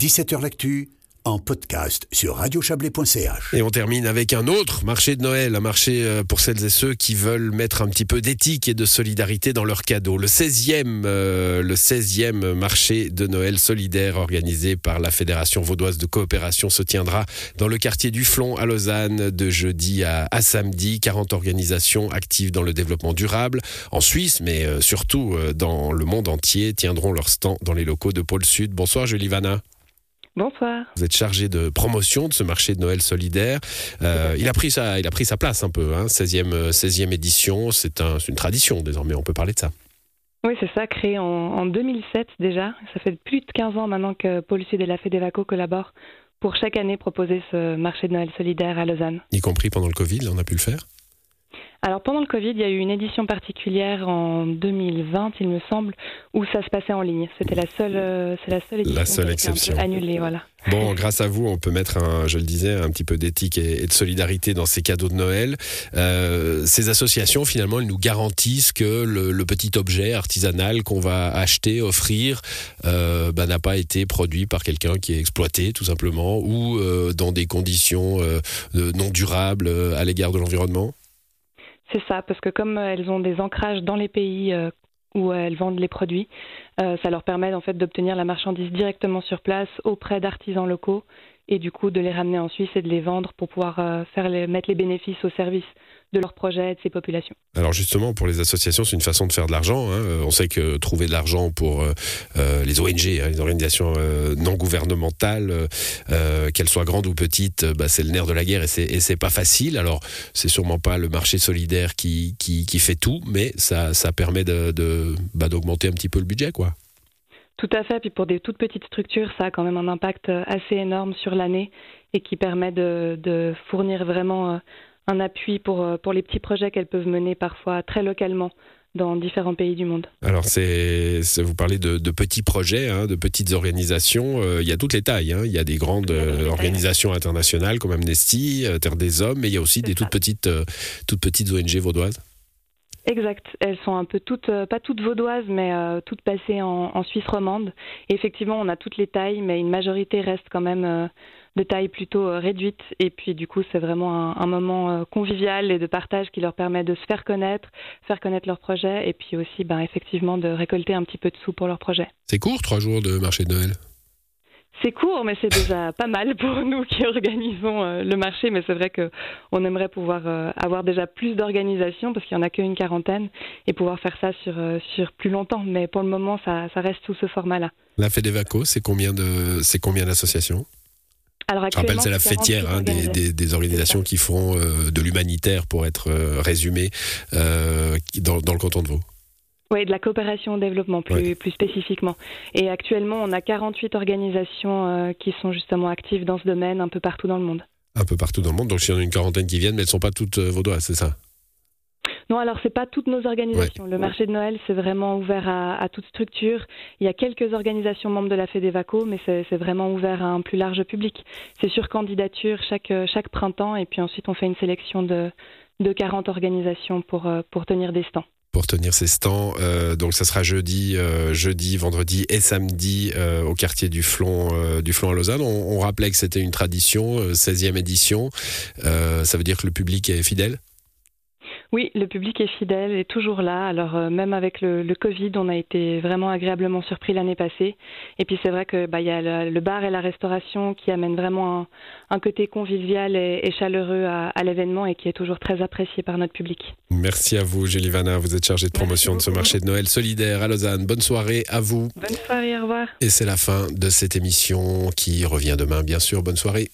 17h L'actu en podcast sur radiochablais.ch. Et on termine avec un autre marché de Noël, un marché euh, pour celles et ceux qui veulent mettre un petit peu d'éthique et de solidarité dans leurs cadeaux. Le 16e, euh, le 16e marché de Noël solidaire organisé par la Fédération vaudoise de coopération se tiendra dans le quartier du Flon à Lausanne de jeudi à, à samedi. 40 organisations actives dans le développement durable en Suisse, mais euh, surtout dans le monde entier, tiendront leur stand dans les locaux de Pôle Sud. Bonsoir Julie Vanna. Bonsoir. Vous êtes chargé de promotion de ce marché de Noël solidaire. Euh, il, a pris sa, il a pris sa place un peu, hein, 16e, 16e édition. C'est un, une tradition désormais, on peut parler de ça. Oui, c'est ça, créé en, en, 2007 déjà. Ça fait plus de 15 ans maintenant que Paul Sud et la Fédévaco collaborent pour chaque année proposer ce marché de Noël solidaire à Lausanne. Y compris pendant le Covid, on a pu le faire alors pendant le Covid, il y a eu une édition particulière en 2020, il me semble, où ça se passait en ligne. C'était la seule, euh, c'est la seule, la seule exception annulée, voilà. Bon, grâce à vous, on peut mettre, un, je le disais, un petit peu d'éthique et, de solidarité dans ces cadeaux de Noël. Euh, ces associations, finalement, elles nous garantissent que le, petit objet artisanal qu'on va acheter, offrir, euh, bah, n'a pas été produit par quelqu'un qui est exploité, tout simplement, ou euh, dans des conditions non durables à l'égard de l'environnement. C'est ça, parce que comme elles ont des ancrages dans les pays euh, où elles vendent les produits, euh, ça leur permet en fait d'obtenir la marchandise directement sur place auprès d'artisans locaux et du coup de les ramener en Suisse et de les vendre pour pouvoir euh, faire mettre les bénéfices au service de leurs projets et de ces populations. Alors justement, pour les associations, c'est une façon de faire de l'argent. Hein. Euh, on sait que trouver de l'argent pour euh, euh les ONG, hein, les organisations euh, non gouvernementales, euh, qu'elles soient grandes ou petites, bah, c'est le nerf de la guerre et c'est pas facile. Alors c'est sûrement pas le marché solidaire qui, qui, qui fait tout, mais ça, ça permet d'augmenter de, bah, un petit peu le budget, quoi. Tout à fait. Puis pour des toutes petites structures, ça a quand même un impact assez énorme sur l'année et qui permet de, de fournir vraiment un appui pour, euh, pour les petits projets qu'elles peuvent mener parfois très localement dans différents pays du monde. Alors, c'est, vous parlez de, de, petits projets, hein, de petites organisations. Euh, il y a toutes les tailles. Hein. Il y a des grandes euh, organisations internationales comme Amnesty, Terre des Hommes, mais il y a aussi des toutes petites, toutes petites ONG vaudoises. Exact. Elles sont un peu toutes, pas toutes vaudoises, mais toutes passées en, en, Suisse romande. Et effectivement, on a toutes les tailles, mais une majorité reste quand même de taille plutôt euh, réduite. Et puis du coup, c'est vraiment un, un, moment euh, convivial et de partage qui leur permet de se faire connaître, faire connaître leur projet et puis aussi ben, effectivement de récolter un petit peu de sous pour leur projet. C'est court, trois jours de marché de Noël? C'est court, mais c'est déjà pas mal pour nous qui organisons euh, le marché. Mais c'est vrai qu'on aimerait pouvoir euh, avoir déjà plus d'organisations parce qu'il n'y en a qu'une quarantaine et pouvoir faire ça sur, euh, sur plus longtemps. Mais pour le moment, ça, ça reste sous ce format-là. La Fédévaco, c'est combien de, c'est combien d'associations? Alors Je rappelle, c'est la fêtière hein, des, des, des, organisations qui font euh, de l'humanitaire, pour être euh, résumé, euh, dans, dans, le canton de Vaud. Oui, de la coopération au développement plus, ouais. plus spécifiquement. Et actuellement, on a 48 organisations euh, qui sont justement actives dans ce domaine un peu partout dans le monde. Un peu partout dans le monde. Donc, il y en a une quarantaine qui viennent, mais elles ne sont pas toutes vaudoises, c'est ça? Non, alors c'est pas toutes nos organisations. Ouais. Le marché de Noël, c'est vraiment ouvert à, à, toute structure. Il y a quelques organisations membres de la Fédévaco, mais c'est vraiment ouvert à un plus large public. C'est sur candidature chaque, chaque printemps, et puis ensuite on fait une sélection de, de 40 organisations pour, euh, pour tenir des stands pour tenir ces stands. Euh, donc ça sera jeudi, euh, jeudi, vendredi et samedi euh, au quartier du Flon, euh, du Flon à Lausanne. On, on rappelait que c'était une tradition, 16e édition. ça veut dire que le public est fidèle? Oui, le public est fidèle et toujours là. Alors euh, même avec le, le, Covid, on a été vraiment agréablement surpris l'année passée. Et puis c'est vrai que bah il y a le, le, bar et la restauration qui amènent vraiment un, un côté convivial et, et chaleureux à, à l'événement et qui est toujours très apprécié par notre public. Merci à vous, Julie Vanna. Vous êtes chargée de promotion de ce marché de Noël solidaire à Lausanne. Bonne soirée à vous. Bonne soirée, au revoir. Et c'est la fin de cette émission qui revient demain, bien sûr. Bonne soirée.